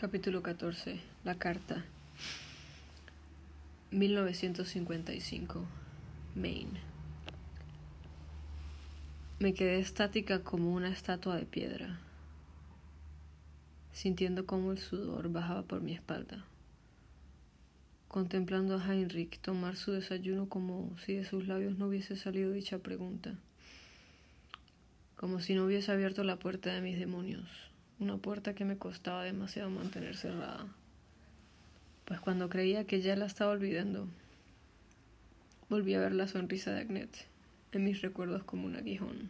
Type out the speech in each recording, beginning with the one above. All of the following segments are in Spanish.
Capítulo 14. La carta. 1955. Maine. Me quedé estática como una estatua de piedra, sintiendo cómo el sudor bajaba por mi espalda, contemplando a Heinrich tomar su desayuno como si de sus labios no hubiese salido dicha pregunta, como si no hubiese abierto la puerta de mis demonios una puerta que me costaba demasiado mantener cerrada, pues cuando creía que ya la estaba olvidando, volví a ver la sonrisa de Agnet en mis recuerdos como un aguijón,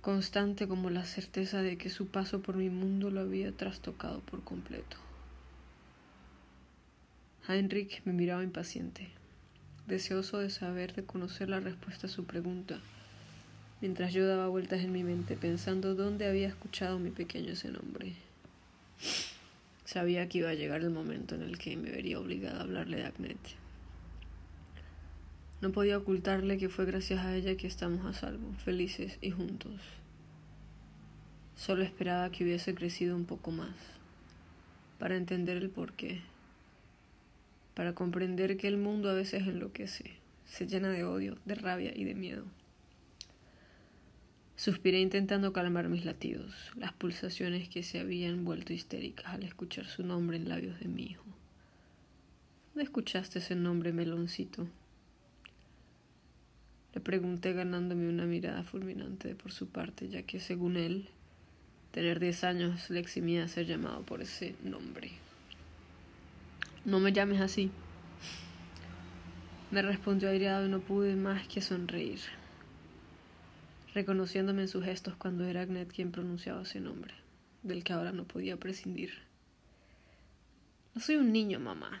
constante como la certeza de que su paso por mi mundo lo había trastocado por completo. Heinrich me miraba impaciente, deseoso de saber, de conocer la respuesta a su pregunta mientras yo daba vueltas en mi mente pensando dónde había escuchado mi pequeño ese nombre. Sabía que iba a llegar el momento en el que me vería obligada a hablarle de Agnet. No podía ocultarle que fue gracias a ella que estamos a salvo, felices y juntos. Solo esperaba que hubiese crecido un poco más, para entender el porqué, para comprender que el mundo a veces enloquece, se llena de odio, de rabia y de miedo. Suspiré intentando calmar mis latidos, las pulsaciones que se habían vuelto histéricas al escuchar su nombre en labios de mi hijo. ¿Dónde escuchaste ese nombre, meloncito? Le pregunté ganándome una mirada fulminante por su parte, ya que según él, tener diez años le eximía ser llamado por ese nombre. No me llames así. Me respondió aireado y no pude más que sonreír reconociéndome en sus gestos cuando era Agnet quien pronunciaba ese nombre, del que ahora no podía prescindir. No soy un niño, mamá.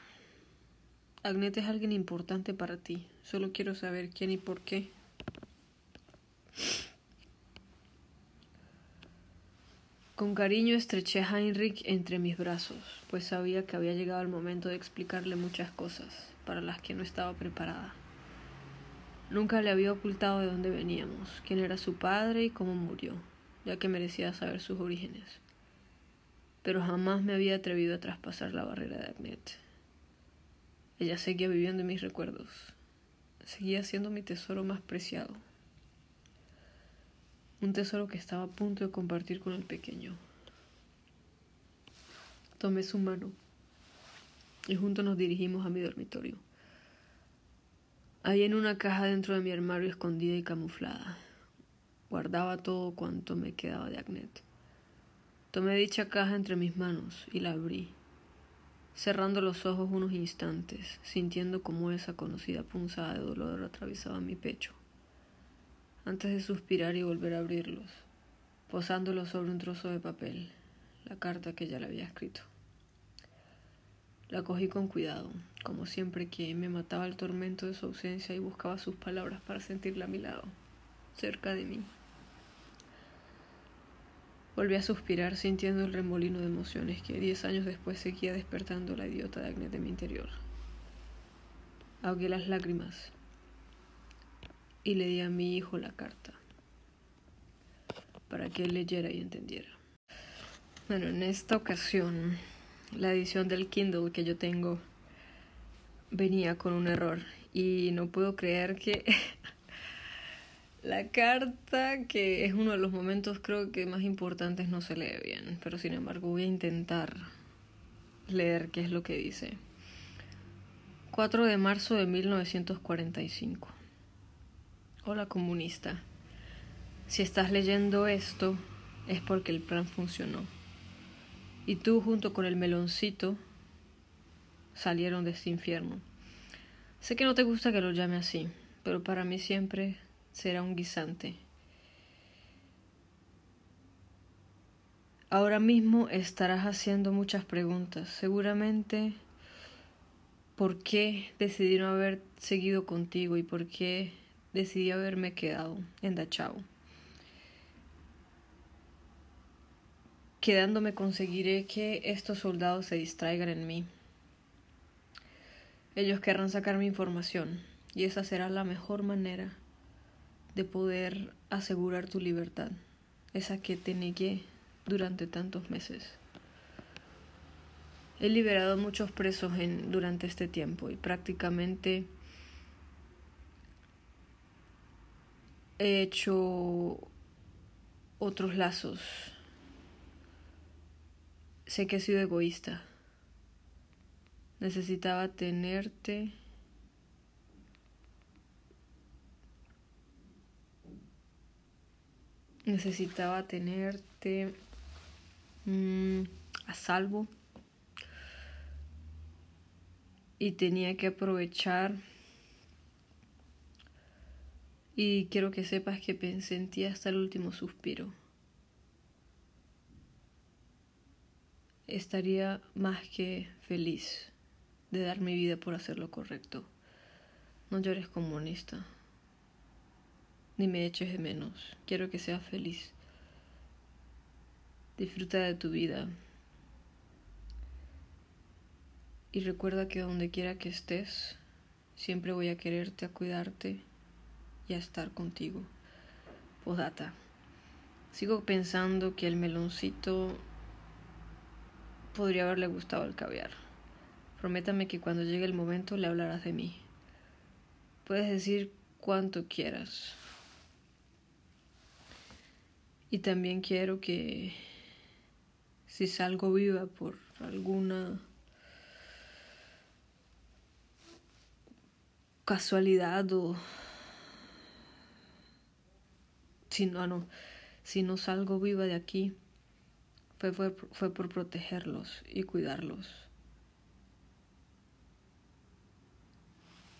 Agnet es alguien importante para ti. Solo quiero saber quién y por qué. Con cariño estreché a Heinrich entre mis brazos, pues sabía que había llegado el momento de explicarle muchas cosas para las que no estaba preparada. Nunca le había ocultado de dónde veníamos, quién era su padre y cómo murió, ya que merecía saber sus orígenes. Pero jamás me había atrevido a traspasar la barrera de Agnet. Ella seguía viviendo en mis recuerdos, seguía siendo mi tesoro más preciado. Un tesoro que estaba a punto de compartir con el pequeño. Tomé su mano y juntos nos dirigimos a mi dormitorio. Ahí en una caja dentro de mi armario escondida y camuflada. Guardaba todo cuanto me quedaba de Agnet. Tomé dicha caja entre mis manos y la abrí, cerrando los ojos unos instantes, sintiendo como esa conocida punzada de dolor atravesaba mi pecho, antes de suspirar y volver a abrirlos, posándolos sobre un trozo de papel, la carta que ya le había escrito. La cogí con cuidado, como siempre que me mataba el tormento de su ausencia y buscaba sus palabras para sentirla a mi lado, cerca de mí. Volví a suspirar sintiendo el remolino de emociones que diez años después seguía despertando la idiota de Agnes de mi interior. Ahogué las lágrimas y le di a mi hijo la carta para que él leyera y entendiera. Bueno, en esta ocasión la edición del Kindle que yo tengo venía con un error y no puedo creer que la carta, que es uno de los momentos creo que más importantes, no se lee bien, pero sin embargo voy a intentar leer qué es lo que dice. 4 de marzo de 1945. Hola comunista. Si estás leyendo esto es porque el plan funcionó y tú junto con el meloncito salieron de este infierno. Sé que no te gusta que lo llame así, pero para mí siempre será un guisante. Ahora mismo estarás haciendo muchas preguntas. Seguramente por qué decidí no haber seguido contigo y por qué decidí haberme quedado en Dachau. Quedándome conseguiré que estos soldados se distraigan en mí. Ellos querrán sacar mi información y esa será la mejor manera de poder asegurar tu libertad, esa que te negué durante tantos meses. He liberado muchos presos en, durante este tiempo y prácticamente he hecho otros lazos. Sé que he sido egoísta. Necesitaba tenerte. Necesitaba tenerte mm, a salvo. Y tenía que aprovechar y quiero que sepas que pensé en ti hasta el último suspiro. Estaría más que feliz de dar mi vida por hacer lo correcto. No llores comunista, ni me eches de menos. Quiero que seas feliz. Disfruta de tu vida. Y recuerda que donde quiera que estés, siempre voy a quererte, a cuidarte y a estar contigo. Podata. Sigo pensando que el meloncito podría haberle gustado el caviar. Prométame que cuando llegue el momento le hablarás de mí. Puedes decir cuanto quieras. Y también quiero que si salgo viva por alguna casualidad o si no, no, si no salgo viva de aquí, fue, fue, fue por protegerlos y cuidarlos.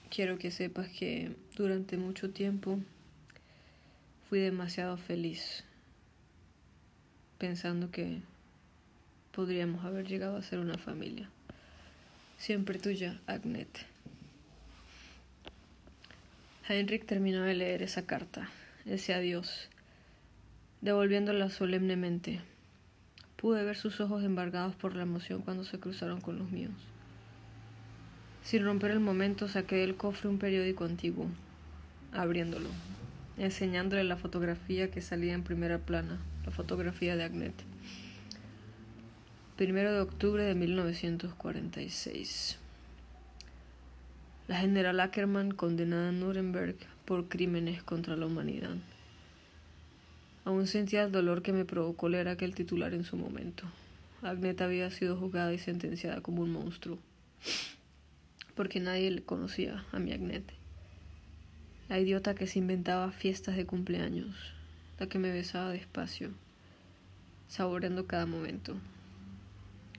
Quiero que sepas que durante mucho tiempo fui demasiado feliz pensando que podríamos haber llegado a ser una familia. Siempre tuya, Agnet. Heinrich terminó de leer esa carta ese adiós, devolviéndola solemnemente. Pude ver sus ojos embargados por la emoción cuando se cruzaron con los míos. Sin romper el momento, saqué del cofre un periódico antiguo, abriéndolo, enseñándole la fotografía que salía en primera plana, la fotografía de Agnet. Primero de octubre de 1946. La general Ackerman condenada a Nuremberg por crímenes contra la humanidad. Aún sentía el dolor que me provocó leer aquel titular en su momento. Agnet había sido juzgada y sentenciada como un monstruo, porque nadie le conocía a mi Agnet. La idiota que se inventaba fiestas de cumpleaños, la que me besaba despacio, saboreando cada momento.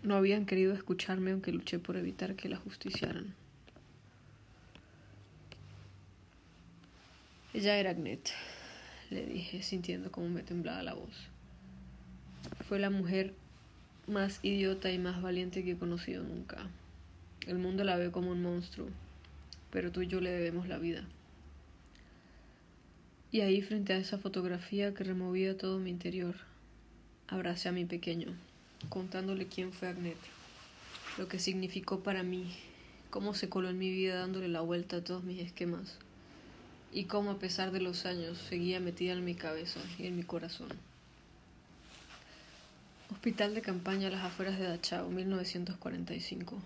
No habían querido escucharme aunque luché por evitar que la justiciaran. Ella era Agnet, le dije, sintiendo cómo me temblaba la voz. Fue la mujer más idiota y más valiente que he conocido nunca. El mundo la ve como un monstruo, pero tú y yo le debemos la vida. Y ahí, frente a esa fotografía que removía todo mi interior, abracé a mi pequeño, contándole quién fue Agnet, lo que significó para mí, cómo se coló en mi vida dándole la vuelta a todos mis esquemas y cómo a pesar de los años seguía metida en mi cabeza y en mi corazón. Hospital de campaña a las afueras de Dachau, 1945.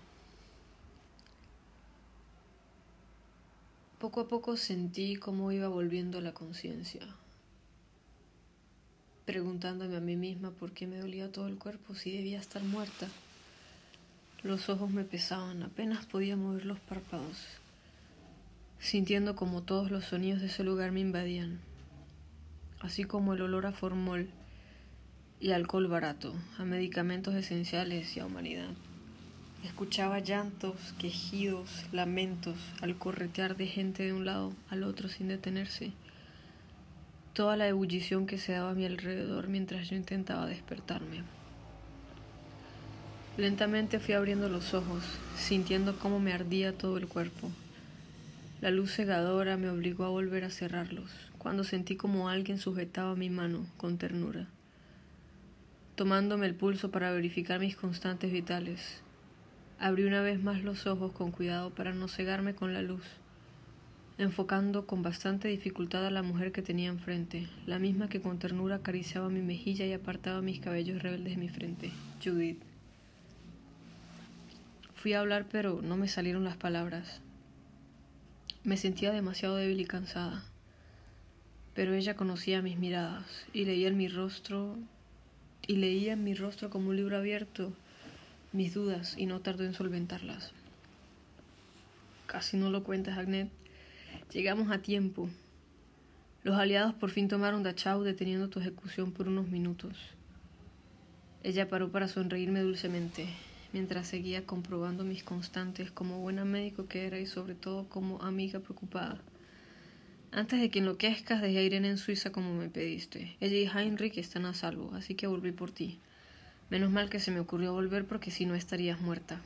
Poco a poco sentí cómo iba volviendo la conciencia, preguntándome a mí misma por qué me dolía todo el cuerpo si debía estar muerta. Los ojos me pesaban, apenas podía mover los párpados sintiendo como todos los sonidos de ese lugar me invadían, así como el olor a formol y alcohol barato, a medicamentos esenciales y a humanidad. Escuchaba llantos, quejidos, lamentos al corretear de gente de un lado al otro sin detenerse. Toda la ebullición que se daba a mi alrededor mientras yo intentaba despertarme. Lentamente fui abriendo los ojos, sintiendo cómo me ardía todo el cuerpo. La luz cegadora me obligó a volver a cerrarlos, cuando sentí como alguien sujetaba mi mano con ternura, tomándome el pulso para verificar mis constantes vitales. Abrí una vez más los ojos con cuidado para no cegarme con la luz, enfocando con bastante dificultad a la mujer que tenía enfrente, la misma que con ternura acariciaba mi mejilla y apartaba mis cabellos rebeldes de mi frente. Judith. Fui a hablar, pero no me salieron las palabras. Me sentía demasiado débil y cansada. Pero ella conocía mis miradas y leía en mi rostro y leía en mi rostro como un libro abierto mis dudas y no tardó en solventarlas. Casi no lo cuentas, Agnet. Llegamos a tiempo. Los aliados por fin tomaron Dachau deteniendo tu ejecución por unos minutos. Ella paró para sonreírme dulcemente, mientras seguía comprobando mis constantes como buena médico que era y sobre todo como amiga preocupada. Antes de que enloquezcas, dejé a Irene en Suiza como me pediste. Ella y Heinrich están a salvo, así que volví por ti. Menos mal que se me ocurrió volver porque si no estarías muerta.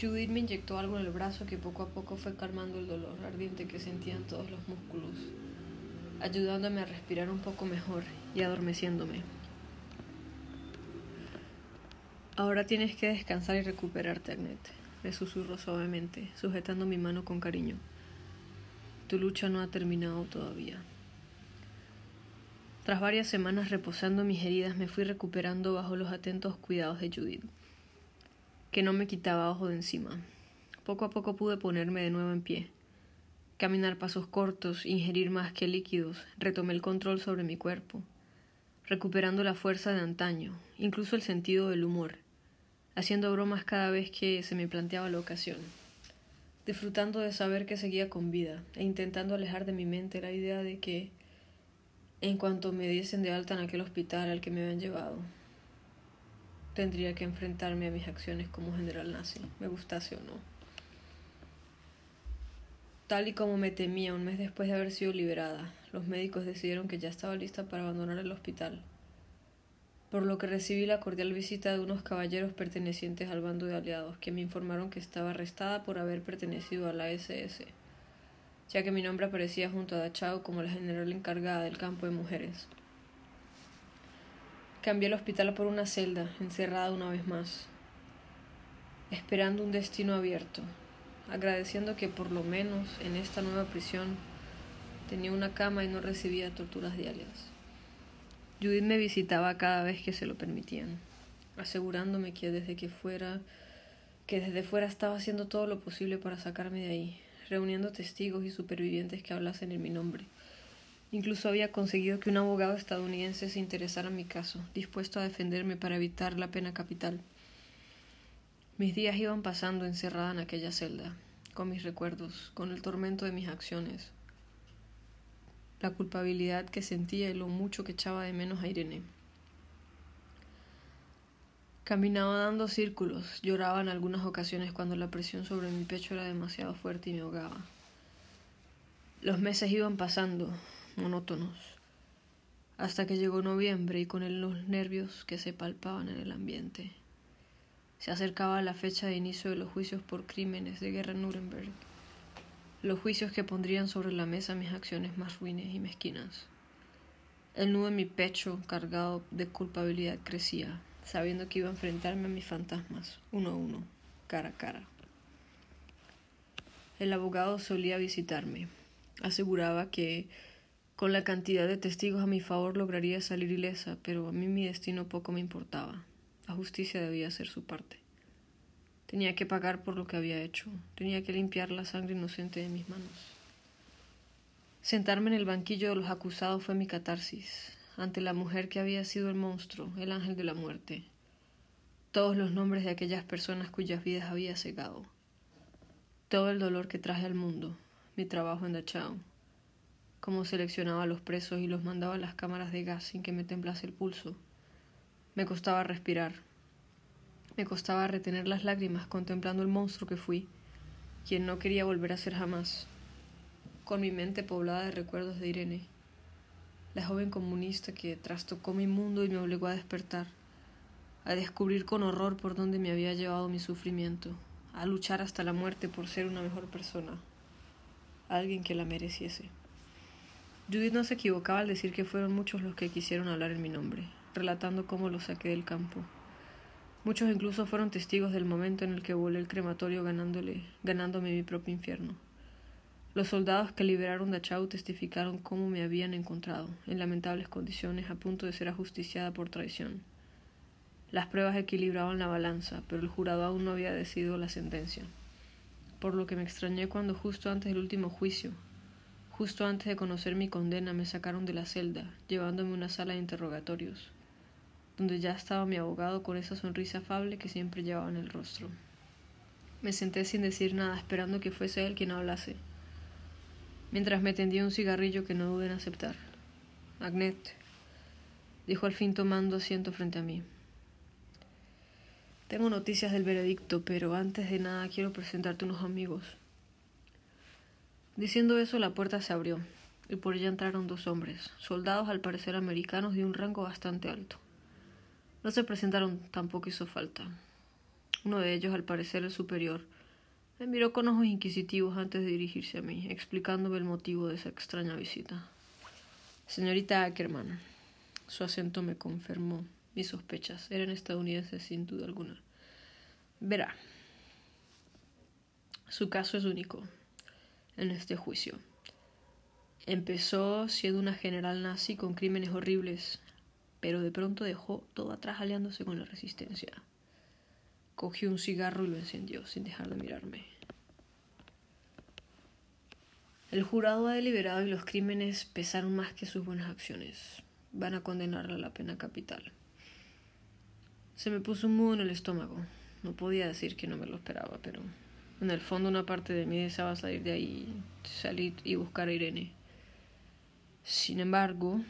Judith me inyectó algo en el brazo que poco a poco fue calmando el dolor ardiente que sentía en todos los músculos, ayudándome a respirar un poco mejor y adormeciéndome. Ahora tienes que descansar y recuperarte, Agnet, le susurró suavemente, sujetando mi mano con cariño. Tu lucha no ha terminado todavía. Tras varias semanas reposando mis heridas, me fui recuperando bajo los atentos cuidados de Judith, que no me quitaba ojo de encima. Poco a poco pude ponerme de nuevo en pie. Caminar pasos cortos, ingerir más que líquidos, retomé el control sobre mi cuerpo, recuperando la fuerza de antaño, incluso el sentido del humor, haciendo bromas cada vez que se me planteaba la ocasión disfrutando de saber que seguía con vida e intentando alejar de mi mente la idea de que, en cuanto me diesen de alta en aquel hospital al que me habían llevado, tendría que enfrentarme a mis acciones como general nazi, me gustase o no. Tal y como me temía un mes después de haber sido liberada, los médicos decidieron que ya estaba lista para abandonar el hospital por lo que recibí la cordial visita de unos caballeros pertenecientes al bando de aliados, que me informaron que estaba arrestada por haber pertenecido a la SS, ya que mi nombre aparecía junto a Dachau como la general encargada del campo de mujeres. Cambié el hospital por una celda, encerrada una vez más, esperando un destino abierto, agradeciendo que por lo menos en esta nueva prisión tenía una cama y no recibía torturas diarias. Judith me visitaba cada vez que se lo permitían, asegurándome que desde que fuera que desde fuera estaba haciendo todo lo posible para sacarme de ahí, reuniendo testigos y supervivientes que hablasen en mi nombre. Incluso había conseguido que un abogado estadounidense se interesara en mi caso, dispuesto a defenderme para evitar la pena capital. Mis días iban pasando encerrada en aquella celda, con mis recuerdos, con el tormento de mis acciones, la culpabilidad que sentía y lo mucho que echaba de menos a Irene. Caminaba dando círculos, lloraba en algunas ocasiones cuando la presión sobre mi pecho era demasiado fuerte y me ahogaba. Los meses iban pasando, monótonos, hasta que llegó noviembre y con él los nervios que se palpaban en el ambiente. Se acercaba la fecha de inicio de los juicios por crímenes de guerra en Nuremberg los juicios que pondrían sobre la mesa mis acciones más ruines y mezquinas. El nudo en mi pecho, cargado de culpabilidad, crecía, sabiendo que iba a enfrentarme a mis fantasmas, uno a uno, cara a cara. El abogado solía visitarme. Aseguraba que con la cantidad de testigos a mi favor lograría salir ilesa, pero a mí mi destino poco me importaba. La justicia debía hacer su parte. Tenía que pagar por lo que había hecho. Tenía que limpiar la sangre inocente de mis manos. Sentarme en el banquillo de los acusados fue mi catarsis, ante la mujer que había sido el monstruo, el ángel de la muerte. Todos los nombres de aquellas personas cuyas vidas había cegado. Todo el dolor que traje al mundo, mi trabajo en Dachau, cómo seleccionaba a los presos y los mandaba a las cámaras de gas sin que me temblase el pulso. Me costaba respirar, me costaba retener las lágrimas contemplando el monstruo que fui, quien no quería volver a ser jamás, con mi mente poblada de recuerdos de Irene, la joven comunista que trastocó mi mundo y me obligó a despertar, a descubrir con horror por dónde me había llevado mi sufrimiento, a luchar hasta la muerte por ser una mejor persona, alguien que la mereciese. Judith no se equivocaba al decir que fueron muchos los que quisieron hablar en mi nombre, relatando cómo lo saqué del campo, Muchos incluso fueron testigos del momento en el que volé el crematorio ganándole, ganándome mi propio infierno. Los soldados que liberaron Dachau testificaron cómo me habían encontrado, en lamentables condiciones, a punto de ser ajusticiada por traición. Las pruebas equilibraban la balanza, pero el jurado aún no había decidido la sentencia. Por lo que me extrañé cuando justo antes del último juicio, justo antes de conocer mi condena, me sacaron de la celda, llevándome a una sala de interrogatorios, donde ya estaba mi abogado con esa sonrisa afable que siempre llevaba en el rostro. Me senté sin decir nada, esperando que fuese él quien hablase mientras me tendía un cigarrillo que no dudé en aceptar. Agnet, dijo al fin tomando asiento frente a mí. Tengo noticias del veredicto, pero antes de nada quiero presentarte unos amigos. Diciendo eso, la puerta se abrió, y por ella entraron dos hombres, soldados al parecer americanos de un rango bastante alto. No se presentaron, tampoco hizo falta. Uno de ellos, al parecer el superior, me miró con ojos inquisitivos antes de dirigirse a mí, explicándome el motivo de esa extraña visita. Señorita Ackerman, su acento me confirmó mis sospechas. Eran estadounidenses sin duda alguna. Verá, su caso es único en este juicio. Empezó siendo una general nazi con crímenes horribles, pero de pronto dejó todo atrás aliándose con la resistencia. Cogió un cigarro y lo encendió sin dejar de mirarme. El jurado ha deliberado y los crímenes pesaron más que sus buenas acciones. Van a condenarle a la pena capital. Se me puso un mudo en el estómago. No podía decir que no me lo esperaba, pero en el fondo una parte de mí deseaba salir de ahí, salir y buscar a Irene. Sin embargo,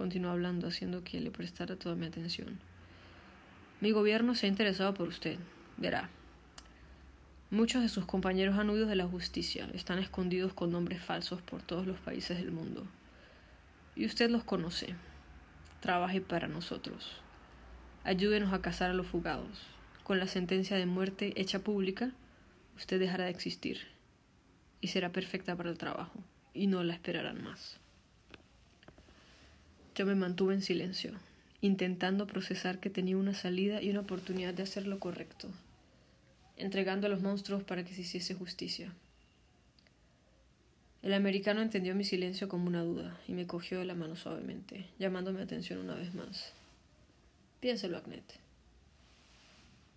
continuó hablando, haciendo que le prestara toda mi atención. Mi gobierno se ha interesado por usted, verá. Muchos de sus compañeros han huido de la justicia, están escondidos con nombres falsos por todos los países del mundo. Y usted los conoce. Trabaje para nosotros. Ayúdenos a cazar a los fugados. Con la sentencia de muerte hecha pública, usted dejará de existir y será perfecta para el trabajo, y no la esperarán más. Yo me mantuve en silencio intentando procesar que tenía una salida y una oportunidad de hacer lo correcto, entregando a los monstruos para que se hiciese justicia. El americano entendió mi silencio como una duda y me cogió de la mano suavemente, llamándome atención una vez más. Piénselo, Agnet.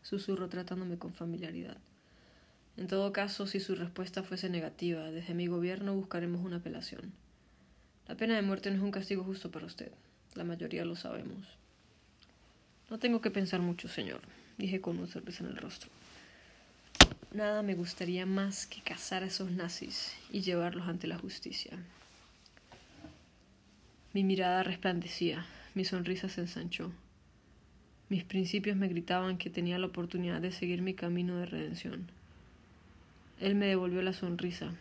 Susurró tratándome con familiaridad. En todo caso, si su respuesta fuese negativa, desde mi gobierno buscaremos una apelación. La pena de muerte no es un castigo justo para usted. La mayoría lo sabemos. No tengo que pensar mucho, señor, dije con un sorpresa en el rostro. Nada me gustaría más que cazar a esos nazis y llevarlos ante la justicia. Mi mirada resplandecía, mi sonrisa se ensanchó. Mis principios me gritaban que tenía la oportunidad de seguir mi camino de redención. Él me devolvió la sonrisa,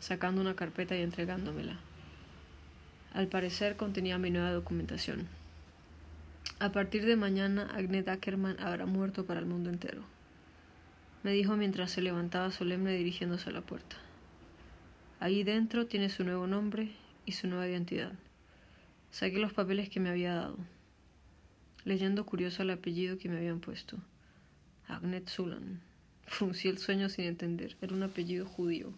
sacando una carpeta y entregándomela. Al parecer contenía mi nueva documentación. A partir de mañana, Agnet Ackerman habrá muerto para el mundo entero, me dijo mientras se levantaba solemne dirigiéndose a la puerta. Ahí dentro tiene su nuevo nombre y su nueva identidad. Saqué los papeles que me había dado, leyendo curioso el apellido que me habían puesto. Agnet Sulan. Fruncí el sueño sin entender. Era un apellido judío.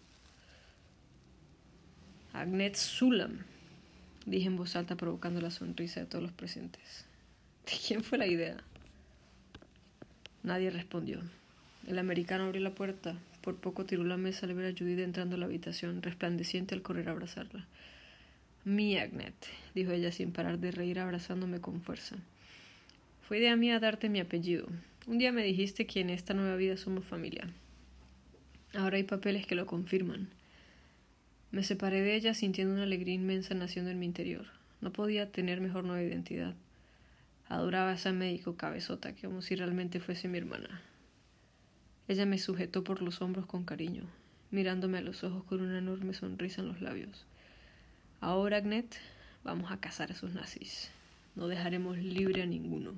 Agnet Sulam dije en voz alta provocando la sonrisa de todos los presentes. ¿De quién fue la idea? Nadie respondió. El americano abrió la puerta. Por poco tiró la mesa al ver a Judith entrando a la habitación, resplandeciente al correr a abrazarla. Mi Agnet, dijo ella sin parar de reír abrazándome con fuerza. Fue idea mía darte mi apellido. Un día me dijiste que en esta nueva vida somos familia. Ahora hay papeles que lo confirman. Me separé de ella sintiendo una alegría inmensa naciendo en mi interior. No podía tener mejor nueva identidad. Adoraba a esa médico cabezota como si realmente fuese mi hermana. Ella me sujetó por los hombros con cariño, mirándome a los ojos con una enorme sonrisa en los labios. Ahora, Agnet, vamos a cazar a esos nazis. No dejaremos libre a ninguno.